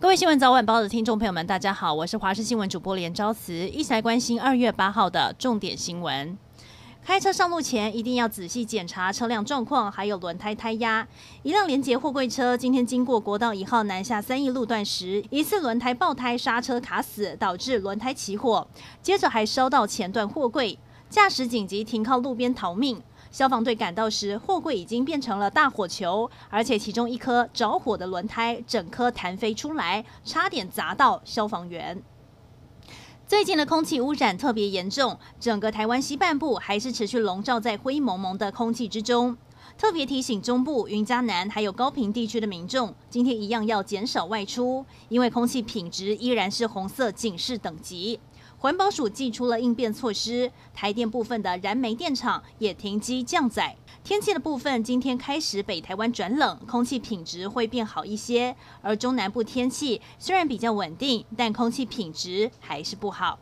各位新闻早晚报的听众朋友们，大家好，我是华视新闻主播连昭慈，一起来关心二月八号的重点新闻。开车上路前一定要仔细检查车辆状况，还有轮胎胎压。一辆联结货柜车今天经过国道一号南下三义路段时，疑似轮胎爆胎，刹车卡死，导致轮胎起火，接着还烧到前段货柜，驾驶紧急停靠路边逃命。消防队赶到时，货柜已经变成了大火球，而且其中一颗着火的轮胎整颗弹飞出来，差点砸到消防员。最近的空气污染特别严重，整个台湾西半部还是持续笼罩在灰蒙蒙的空气之中。特别提醒中部、云嘉南还有高屏地区的民众，今天一样要减少外出，因为空气品质依然是红色警示等级。环保署祭出了应变措施，台电部分的燃煤电厂也停机降载。天气的部分，今天开始北台湾转冷，空气品质会变好一些。而中南部天气虽然比较稳定，但空气品质还是不好。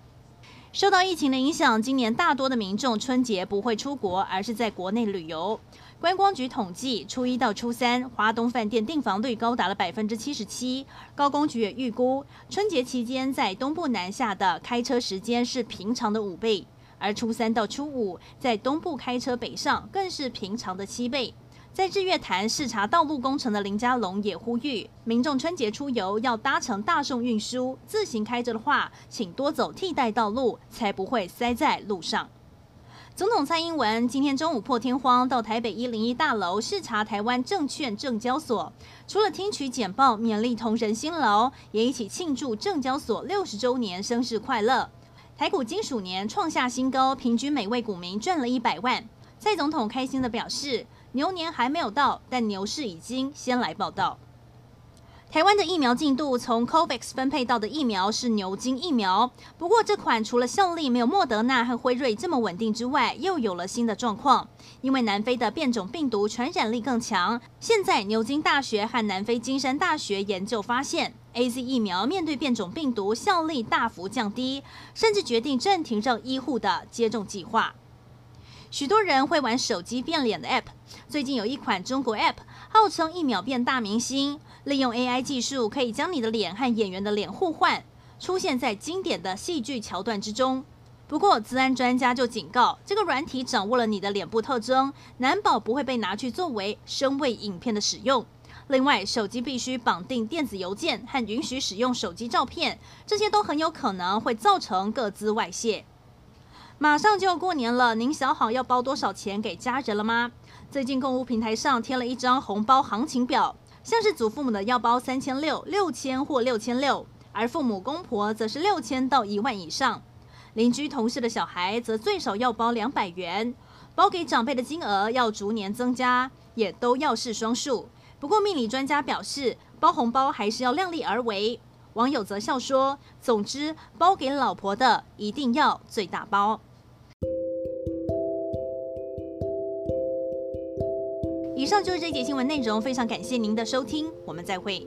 受到疫情的影响，今年大多的民众春节不会出国，而是在国内旅游。观光局统计，初一到初三，花东饭店订房率高达了百分之七十七。高工局也预估，春节期间在东部南下的开车时间是平常的五倍，而初三到初五在东部开车北上更是平常的七倍。在日月潭视察道路工程的林佳龙也呼吁，民众春节出游要搭乘大众运输，自行开着的话，请多走替代道路，才不会塞在路上。总统蔡英文今天中午破天荒到台北一零一大楼视察台湾证券证交所，除了听取简报勉励同仁辛劳，也一起庆祝证交所六十周年生日快乐。台股金鼠年创下新高，平均每位股民赚了一百万。蔡总统开心地表示，牛年还没有到，但牛市已经先来报道。台湾的疫苗进度，从 COVAX 分配到的疫苗是牛津疫苗。不过，这款除了效力没有莫德纳和辉瑞这么稳定之外，又有了新的状况。因为南非的变种病毒传染力更强，现在牛津大学和南非金山大学研究发现，AZ 疫苗面对变种病毒效力大幅降低，甚至决定暂停让医护的接种计划。许多人会玩手机变脸的 App，最近有一款中国 App 号称一秒变大明星。利用 AI 技术，可以将你的脸和演员的脸互换，出现在经典的戏剧桥段之中。不过，资安专家就警告，这个软体掌握了你的脸部特征，难保不会被拿去作为声位影片的使用。另外，手机必须绑定电子邮件和允许使用手机照片，这些都很有可能会造成个资外泄。马上就要过年了，您想好要包多少钱给家人了吗？最近购物平台上贴了一张红包行情表。像是祖父母的要包三千六、六千或六千六，而父母公婆则是六千到一万以上。邻居同事的小孩则最少要包两百元。包给长辈的金额要逐年增加，也都要是双数。不过命理专家表示，包红包还是要量力而为。网友则笑说：“总之，包给老婆的一定要最大包。”以上就是这节新闻内容，非常感谢您的收听，我们再会。